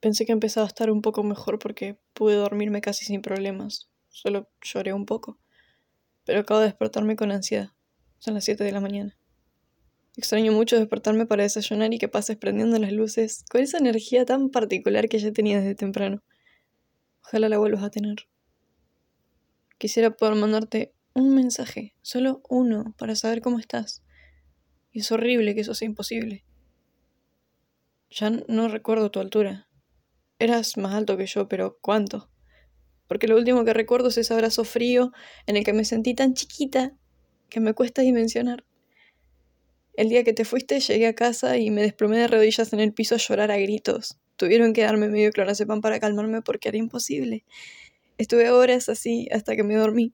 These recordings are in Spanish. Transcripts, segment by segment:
Pensé que empezaba a estar un poco mejor porque pude dormirme casi sin problemas. Solo lloré un poco. Pero acabo de despertarme con ansiedad. Son las 7 de la mañana. Extraño mucho despertarme para desayunar y que pases prendiendo las luces con esa energía tan particular que ya tenía desde temprano. Ojalá la vuelvas a tener. Quisiera poder mandarte un mensaje, solo uno, para saber cómo estás. Y es horrible que eso sea imposible. Ya no recuerdo tu altura. Eras más alto que yo, pero ¿cuánto? Porque lo último que recuerdo es ese abrazo frío en el que me sentí tan chiquita que me cuesta dimensionar. El día que te fuiste llegué a casa y me desplomé de rodillas en el piso a llorar a gritos. Tuvieron que darme medio clonazepam para calmarme porque era imposible. Estuve horas así hasta que me dormí.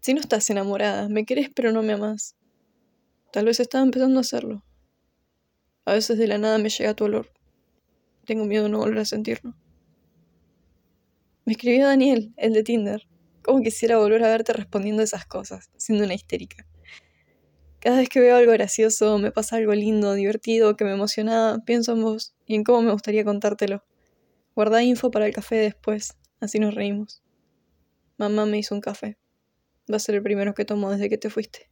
Si no estás enamorada, me querés pero no me amas. Tal vez estaba empezando a hacerlo. A veces de la nada me llega tu olor. Tengo miedo de no volver a sentirlo. Me escribió Daniel, el de Tinder. Como quisiera volver a verte respondiendo esas cosas, siendo una histérica. Cada vez que veo algo gracioso, me pasa algo lindo, divertido, que me emociona, pienso en vos y en cómo me gustaría contártelo. Guarda info para el café después, así nos reímos. Mamá me hizo un café. Va a ser el primero que tomo desde que te fuiste.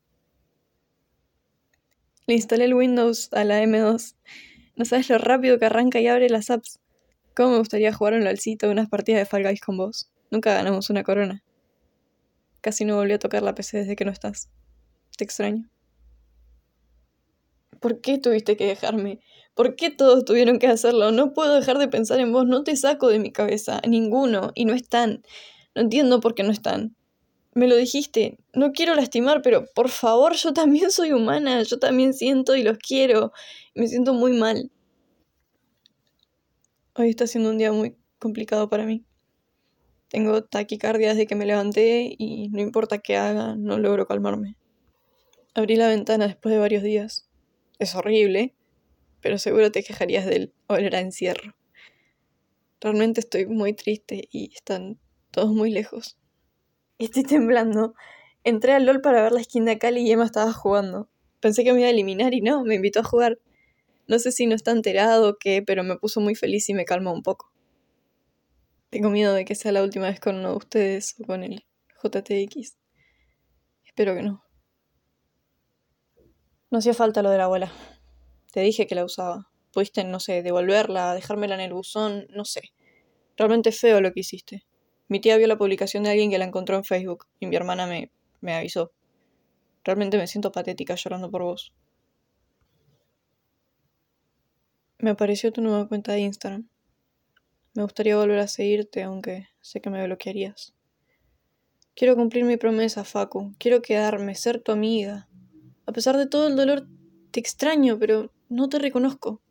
Le instalé el Windows a la M2 no sabes lo rápido que arranca y abre las apps. ¿Cómo me gustaría jugar un LOLcito unas partidas de Fall Guys con vos? Nunca ganamos una corona. Casi no volví a tocar la PC desde que no estás. Te extraño. ¿Por qué tuviste que dejarme? ¿Por qué todos tuvieron que hacerlo? No puedo dejar de pensar en vos, no te saco de mi cabeza, ninguno, y no están. No entiendo por qué no están. Me lo dijiste, no quiero lastimar, pero por favor, yo también soy humana, yo también siento y los quiero. Me siento muy mal. Hoy está siendo un día muy complicado para mí. Tengo taquicardia desde que me levanté y no importa qué haga, no logro calmarme. Abrí la ventana después de varios días. Es horrible, pero seguro te quejarías del olor a encierro. Realmente estoy muy triste y están todos muy lejos estoy temblando. Entré al LOL para ver la skin de Akali y Emma estaba jugando. Pensé que me iba a eliminar y no, me invitó a jugar. No sé si no está enterado o qué, pero me puso muy feliz y me calmó un poco. Tengo miedo de que sea la última vez con uno de ustedes o con el JTX. Espero que no. No hacía falta lo de la abuela. Te dije que la usaba. Pudiste, no sé, devolverla, dejármela en el buzón, no sé. Realmente feo lo que hiciste. Mi tía vio la publicación de alguien que la encontró en Facebook y mi hermana me, me avisó. Realmente me siento patética llorando por vos. Me apareció tu nueva cuenta de Instagram. Me gustaría volver a seguirte, aunque sé que me bloquearías. Quiero cumplir mi promesa, Facu. Quiero quedarme, ser tu amiga. A pesar de todo el dolor, te extraño, pero no te reconozco.